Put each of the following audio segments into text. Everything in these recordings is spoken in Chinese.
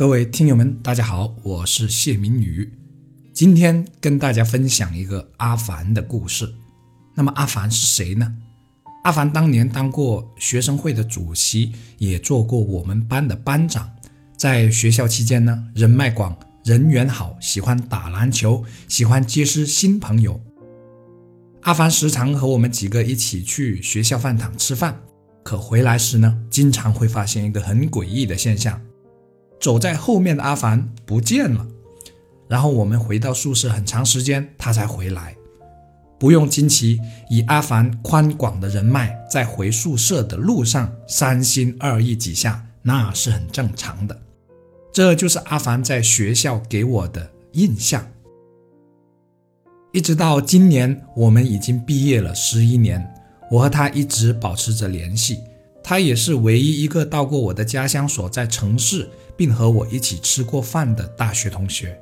各位听友们，大家好，我是谢明宇，今天跟大家分享一个阿凡的故事。那么阿凡是谁呢？阿凡当年当过学生会的主席，也做过我们班的班长。在学校期间呢，人脉广，人缘好，喜欢打篮球，喜欢结识新朋友。阿凡时常和我们几个一起去学校饭堂吃饭，可回来时呢，经常会发现一个很诡异的现象。走在后面的阿凡不见了，然后我们回到宿舍很长时间，他才回来。不用惊奇，以阿凡宽广的人脉，在回宿舍的路上三心二意几下，那是很正常的。这就是阿凡在学校给我的印象。一直到今年，我们已经毕业了十一年，我和他一直保持着联系。他也是唯一一个到过我的家乡所在城市，并和我一起吃过饭的大学同学。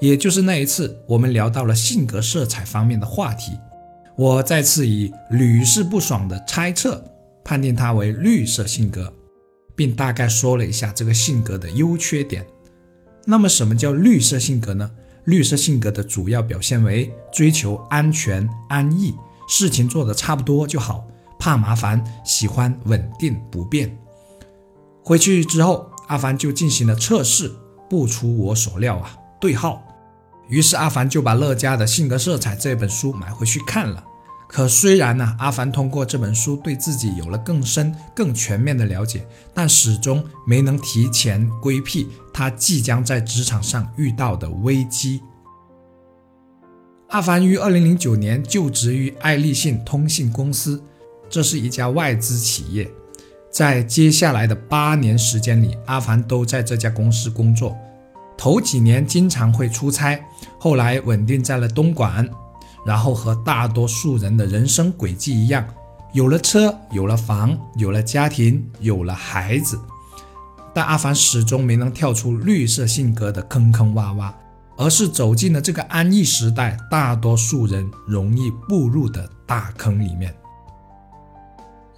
也就是那一次，我们聊到了性格色彩方面的话题，我再次以屡试不爽的猜测判定他为绿色性格，并大概说了一下这个性格的优缺点。那么，什么叫绿色性格呢？绿色性格的主要表现为追求安全、安逸，事情做得差不多就好。怕麻烦，喜欢稳定不变。回去之后，阿凡就进行了测试，不出我所料啊，对号。于是阿凡就把乐嘉的性格色彩这本书买回去看了。可虽然呢，阿凡通过这本书对自己有了更深、更全面的了解，但始终没能提前规避他即将在职场上遇到的危机。阿凡于二零零九年就职于爱立信通信公司。这是一家外资企业，在接下来的八年时间里，阿凡都在这家公司工作。头几年经常会出差，后来稳定在了东莞，然后和大多数人的人生轨迹一样，有了车，有了房，有了家庭，有了孩子。但阿凡始终没能跳出绿色性格的坑坑洼洼，而是走进了这个安逸时代大多数人容易步入的大坑里面。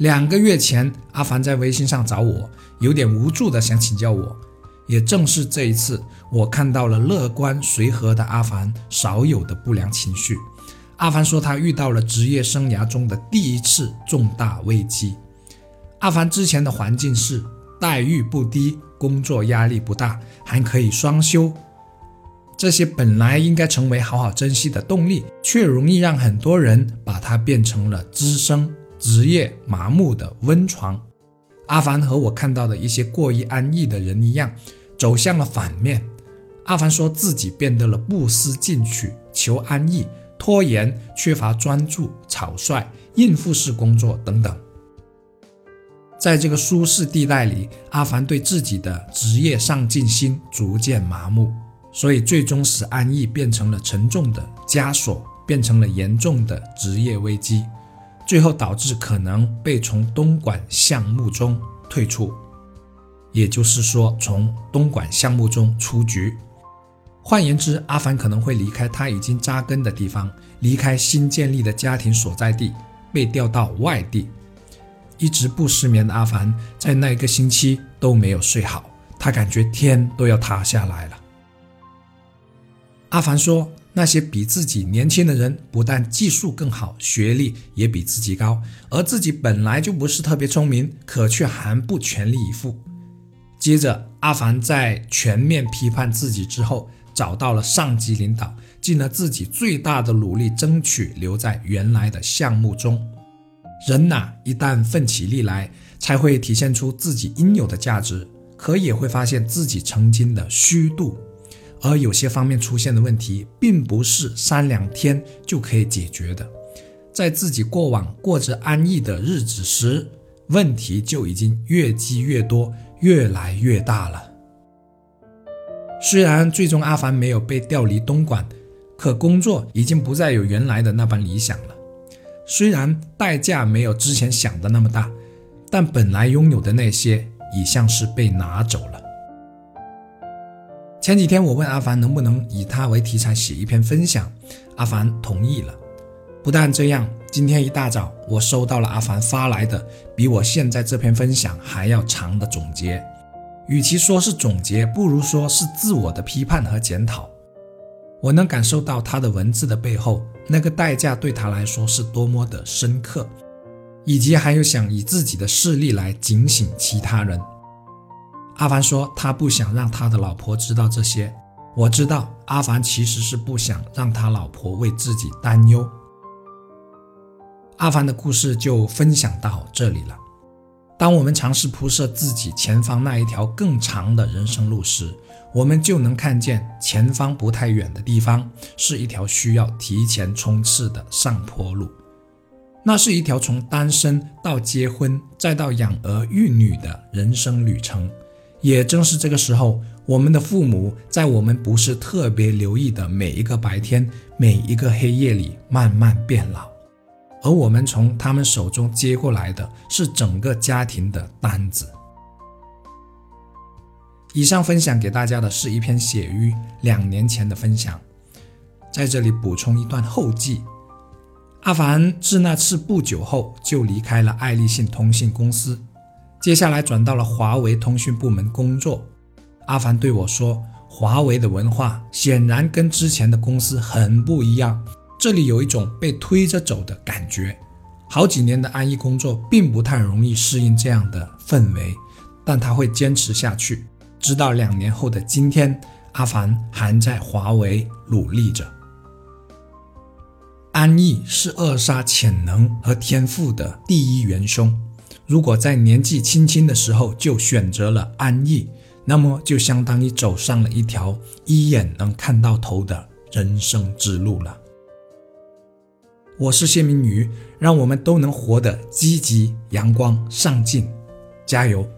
两个月前，阿凡在微信上找我，有点无助的想请教我。也正是这一次，我看到了乐观随和的阿凡少有的不良情绪。阿凡说他遇到了职业生涯中的第一次重大危机。阿凡之前的环境是待遇不低，工作压力不大，还可以双休，这些本来应该成为好好珍惜的动力，却容易让很多人把它变成了滋生。职业麻木的温床，阿凡和我看到的一些过于安逸的人一样，走向了反面。阿凡说自己变得了不思进取、求安逸、拖延、缺乏专注、草率、应付式工作等等。在这个舒适地带里，阿凡对自己的职业上进心逐渐麻木，所以最终使安逸变成了沉重的枷锁，变成了严重的职业危机。最后导致可能被从东莞项目中退出，也就是说从东莞项目中出局。换言之，阿凡可能会离开他已经扎根的地方，离开新建立的家庭所在地，被调到外地。一直不失眠的阿凡，在那一个星期都没有睡好，他感觉天都要塌下来了。阿凡说。那些比自己年轻的人，不但技术更好，学历也比自己高，而自己本来就不是特别聪明，可却还不全力以赴。接着，阿凡在全面批判自己之后，找到了上级领导，尽了自己最大的努力，争取留在原来的项目中。人呐，一旦奋起力来，才会体现出自己应有的价值，可也会发现自己曾经的虚度。而有些方面出现的问题，并不是三两天就可以解决的。在自己过往过着安逸的日子时，问题就已经越积越多，越来越大了。虽然最终阿凡没有被调离东莞，可工作已经不再有原来的那般理想了。虽然代价没有之前想的那么大，但本来拥有的那些，已像是被拿走了。前几天我问阿凡能不能以他为题材写一篇分享，阿凡同意了。不但这样，今天一大早我收到了阿凡发来的比我现在这篇分享还要长的总结，与其说是总结，不如说是自我的批判和检讨。我能感受到他的文字的背后，那个代价对他来说是多么的深刻，以及还有想以自己的事例来警醒其他人。阿凡说他不想让他的老婆知道这些。我知道阿凡其实是不想让他老婆为自己担忧。阿凡的故事就分享到这里了。当我们尝试铺设自己前方那一条更长的人生路时，我们就能看见前方不太远的地方是一条需要提前冲刺的上坡路。那是一条从单身到结婚再到养儿育女的人生旅程。也正是这个时候，我们的父母在我们不是特别留意的每一个白天、每一个黑夜里慢慢变老。而我们从他们手中接过来的是整个家庭的担子。以上分享给大家的是一篇写于两年前的分享，在这里补充一段后记：阿凡自那次不久后就离开了爱立信通信公司，接下来转到了华为通讯部门工作。阿凡对我说：“华为的文化显然跟之前的公司很不一样。”这里有一种被推着走的感觉，好几年的安逸工作并不太容易适应这样的氛围，但他会坚持下去，直到两年后的今天，阿凡还在华为努力着。安逸是扼杀潜能和天赋的第一元凶，如果在年纪轻轻的时候就选择了安逸，那么就相当于走上了一条一眼能看到头的人生之路了。我是谢明宇，让我们都能活得积极、阳光、上进，加油！